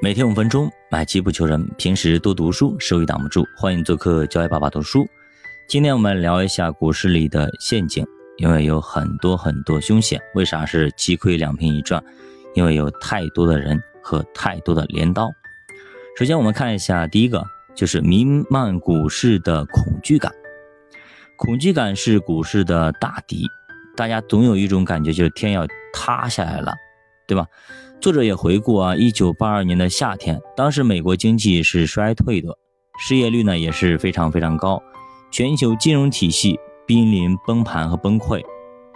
每天五分钟，买基不求人。平时多读书，收益挡不住。欢迎做客教育爸爸读书。今天我们聊一下股市里的陷阱，因为有很多很多凶险。为啥是鸡亏两平一赚？因为有太多的人和太多的镰刀。首先，我们看一下第一个，就是弥漫股市的恐惧感。恐惧感是股市的大敌，大家总有一种感觉，就是天要塌下来了，对吧？作者也回顾啊，一九八二年的夏天，当时美国经济是衰退的，失业率呢也是非常非常高，全球金融体系濒临崩盘和崩溃。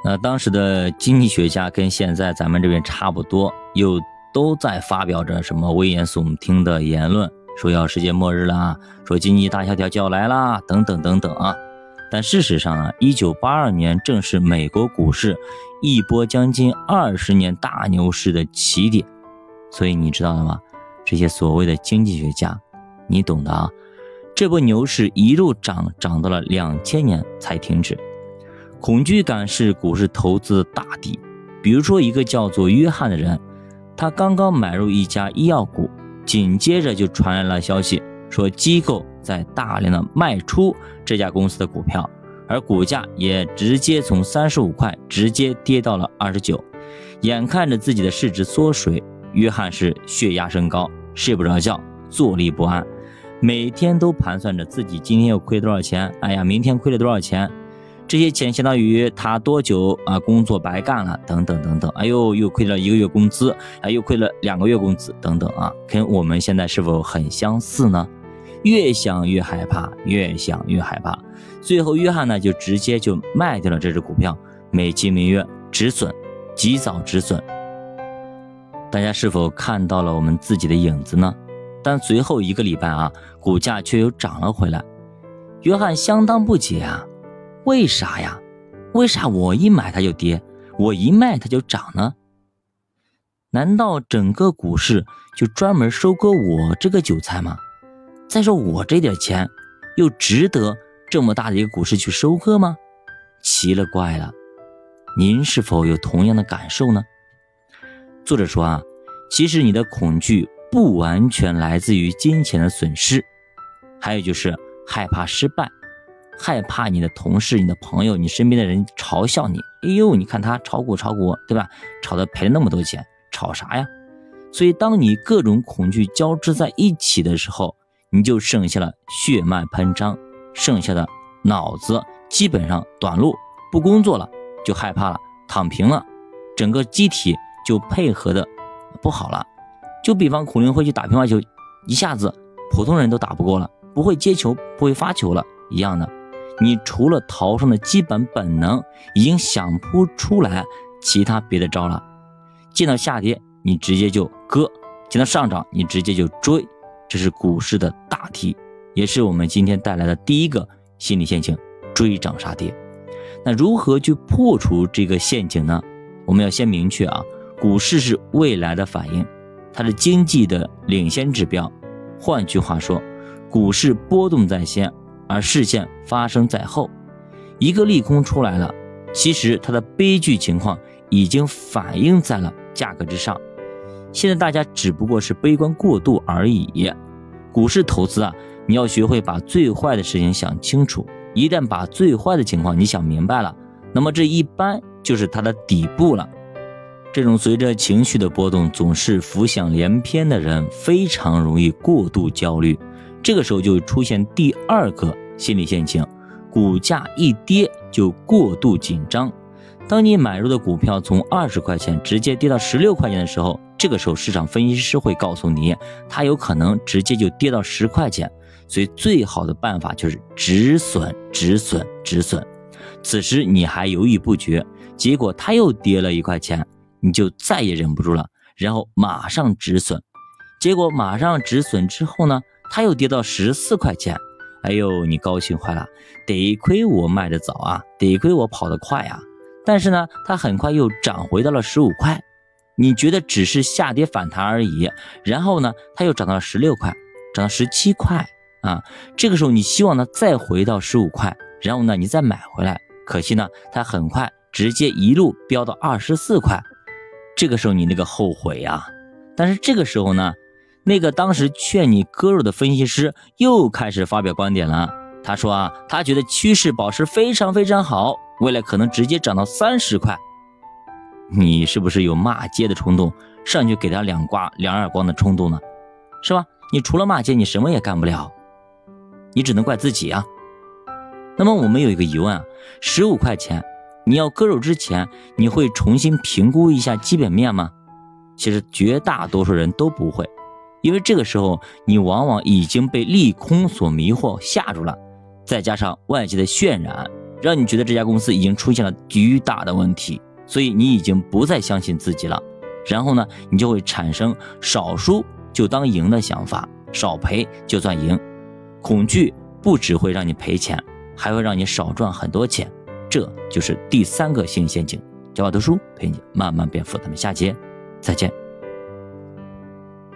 那当时的经济学家跟现在咱们这边差不多，又都在发表着什么危言耸听的言论，说要世界末日啦，说经济大萧条就要来啦，等等等等啊。但事实上啊，一九八二年正是美国股市一波将近二十年大牛市的起点，所以你知道了吗？这些所谓的经济学家，你懂的啊。这波牛市一路涨，涨到了两千年才停止。恐惧感是股市投资的大敌。比如说一个叫做约翰的人，他刚刚买入一家医药股，紧接着就传来了消息。说机构在大量的卖出这家公司的股票，而股价也直接从三十五块直接跌到了二十九，眼看着自己的市值缩水，约翰是血压升高，睡不着觉，坐立不安，每天都盘算着自己今天又亏多少钱，哎呀，明天亏了多少钱，这些钱相当于他多久啊工作白干了，等等等等，哎呦，又亏了一个月工资，哎，又亏了两个月工资，等等啊，跟我们现在是否很相似呢？越想越害怕，越想越害怕，最后约翰呢就直接就卖掉了这只股票，美其名曰止损，及早止损。大家是否看到了我们自己的影子呢？但随后一个礼拜啊，股价却又涨了回来。约翰相当不解啊，为啥呀？为啥我一买它就跌，我一卖它就涨呢？难道整个股市就专门收割我这个韭菜吗？再说我这点钱，又值得这么大的一个股市去收割吗？奇了怪了，您是否有同样的感受呢？作者说啊，其实你的恐惧不完全来自于金钱的损失，还有就是害怕失败，害怕你的同事、你的朋友、你身边的人嘲笑你。哎呦，你看他炒股炒股，对吧？炒的赔了那么多钱，炒啥呀？所以当你各种恐惧交织在一起的时候，你就剩下了血脉喷张，剩下的脑子基本上短路，不工作了，就害怕了，躺平了，整个机体就配合的不好了。就比方孔令辉去打乒乓球，一下子普通人都打不过了，不会接球，不会发球了一样的。你除了逃生的基本本能，已经想不出来其他别的招了。见到下跌，你直接就割；见到上涨，你直接就追。这是股市的大题，也是我们今天带来的第一个心理陷阱——追涨杀跌。那如何去破除这个陷阱呢？我们要先明确啊，股市是未来的反应，它是经济的领先指标。换句话说，股市波动在先，而事件发生在后。一个利空出来了，其实它的悲剧情况已经反映在了价格之上。现在大家只不过是悲观过度而已。股市投资啊，你要学会把最坏的事情想清楚。一旦把最坏的情况你想明白了，那么这一般就是它的底部了。这种随着情绪的波动总是浮想联翩的人，非常容易过度焦虑。这个时候就出现第二个心理陷阱：股价一跌就过度紧张。当你买入的股票从二十块钱直接跌到十六块钱的时候，这个时候市场分析师会告诉你，它有可能直接就跌到十块钱，所以最好的办法就是止损、止损、止损。此时你还犹豫不决，结果它又跌了一块钱，你就再也忍不住了，然后马上止损。结果马上止损之后呢，它又跌到十四块钱，哎呦，你高兴坏了，得亏我卖的早啊，得亏我跑得快啊。但是呢，它很快又涨回到了十五块，你觉得只是下跌反弹而已，然后呢，它又涨到了十六块，涨到十七块啊。这个时候你希望呢再回到十五块，然后呢你再买回来，可惜呢它很快直接一路飙到二十四块，这个时候你那个后悔呀。但是这个时候呢，那个当时劝你割肉的分析师又开始发表观点了。他说啊，他觉得趋势保持非常非常好，未来可能直接涨到三十块。你是不是有骂街的冲动，上去给他两刮两耳光的冲动呢？是吧？你除了骂街，你什么也干不了，你只能怪自己啊。那么我们有一个疑问啊，十五块钱，你要割肉之前，你会重新评估一下基本面吗？其实绝大多数人都不会，因为这个时候你往往已经被利空所迷惑吓住了，再加上外界的渲染，让你觉得这家公司已经出现了巨大的问题，所以你已经不再相信自己了。然后呢，你就会产生少输就当赢的想法，少赔就算赢。恐惧不只会让你赔钱，还会让你少赚很多钱。这就是第三个性陷阱。教我读书陪你慢慢变富，咱们下节。再见。